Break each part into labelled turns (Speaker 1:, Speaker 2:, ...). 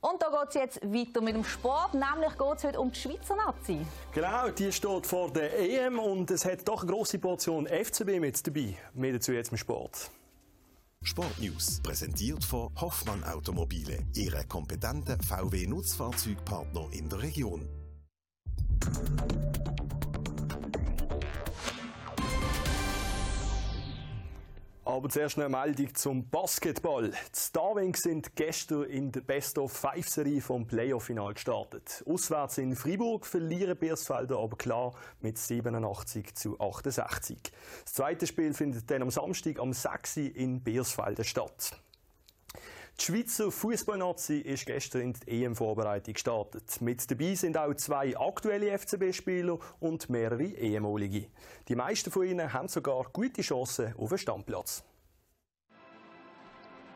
Speaker 1: Und da geht es jetzt weiter mit dem Sport, nämlich geht es heute um die Schweizer Nazi.
Speaker 2: Genau, die steht vor der EM und es hat doch eine grosse Portion FCB mit dabei. Mehr dazu jetzt im Sport.
Speaker 3: Sportnews präsentiert von Hoffmann Automobile, Ihre kompetenten VW-Nutzfahrzeugpartner in der Region.
Speaker 2: Aber zuerst eine Meldung zum Basketball. Die Starwings sind gestern in der Best-of-Five-Serie vom Playoff-Final gestartet. Auswärts in Freiburg verlieren Biersfelder aber klar mit 87 zu 68. Das zweite Spiel findet dann am Samstag am 6. in Biersfelden statt. Die Schweizer Fußballnazi ist gestern in die EM-Vorbereitung gestartet. Mit dabei sind auch zwei aktuelle FCB-Spieler und mehrere ehemalige. Die meisten von ihnen haben sogar gute Chancen auf einen Stammplatz.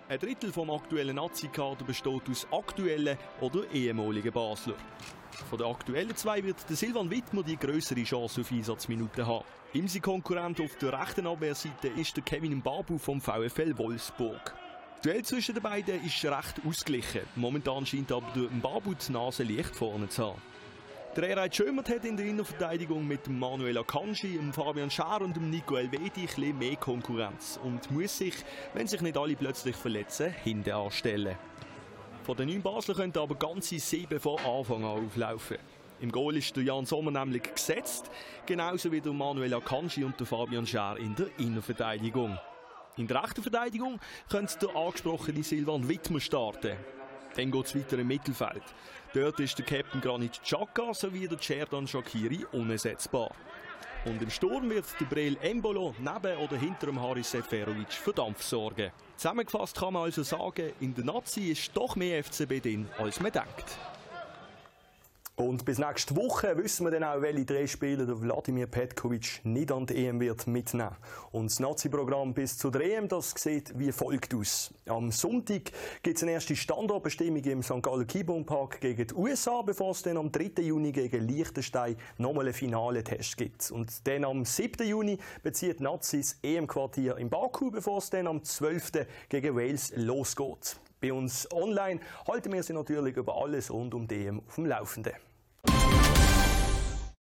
Speaker 2: Ein Drittel vom aktuellen Nazi-Kader besteht aus aktuellen oder ehemaligen Basler. Von den aktuellen zwei wird der Silvan Wittmer die größere Chance auf Einsatzminuten haben. Imsi-Konkurrent auf der rechten Abwehrseite ist der Kevin Babu vom VfL Wolfsburg. Das Duell zwischen den beiden ist recht ausgeglichen. Momentan scheint aber Mbabu die Nase leicht vorne zu haben. Der Erhard Schömert hat in der Innenverteidigung mit Manuel Akanji, Fabian Schär und Nico Elvedi ein mehr Konkurrenz und muss sich, wenn sich nicht alle plötzlich verletzen, hinten anstellen. Von den neun Basler könnten aber ganze sieben von Anfang an auflaufen. Im Goal ist der Jan Sommer nämlich gesetzt, genauso wie der Manuel Akanji und der Fabian Schär in der Innenverteidigung. In der rechten Verteidigung könnte der angesprochene Silvan Wittmer starten. Dann geht es weiter im Mittelfeld. Dort ist der Captain Granit Xhaka sowie der Cerdan Shakiri unersetzbar. Und im Sturm wird der Brel Embolo neben oder hinter dem Haris Seferovic für Dampf sorgen. Zusammengefasst kann man also sagen, in der Nazi ist doch mehr FCB drin, als man denkt. Und bis nächste Woche wissen wir dann auch, welche drei Spieler der Wladimir Petkovic nicht an die EM wird mitnehmen. Und das Nazi-Programm bis zu der EM, das sieht wie folgt aus. Am Sonntag gibt es eine erste Standortbestimmung im St. Gallen Keyboom Park gegen die USA, bevor es dann am 3. Juni gegen Liechtenstein nochmal einen finale Test gibt. Und dann am 7. Juni bezieht Nazis EM-Quartier in Baku, bevor es dann am 12. gegen Wales losgeht. Bei uns online halten wir Sie natürlich über alles rund um die EM auf dem Laufenden.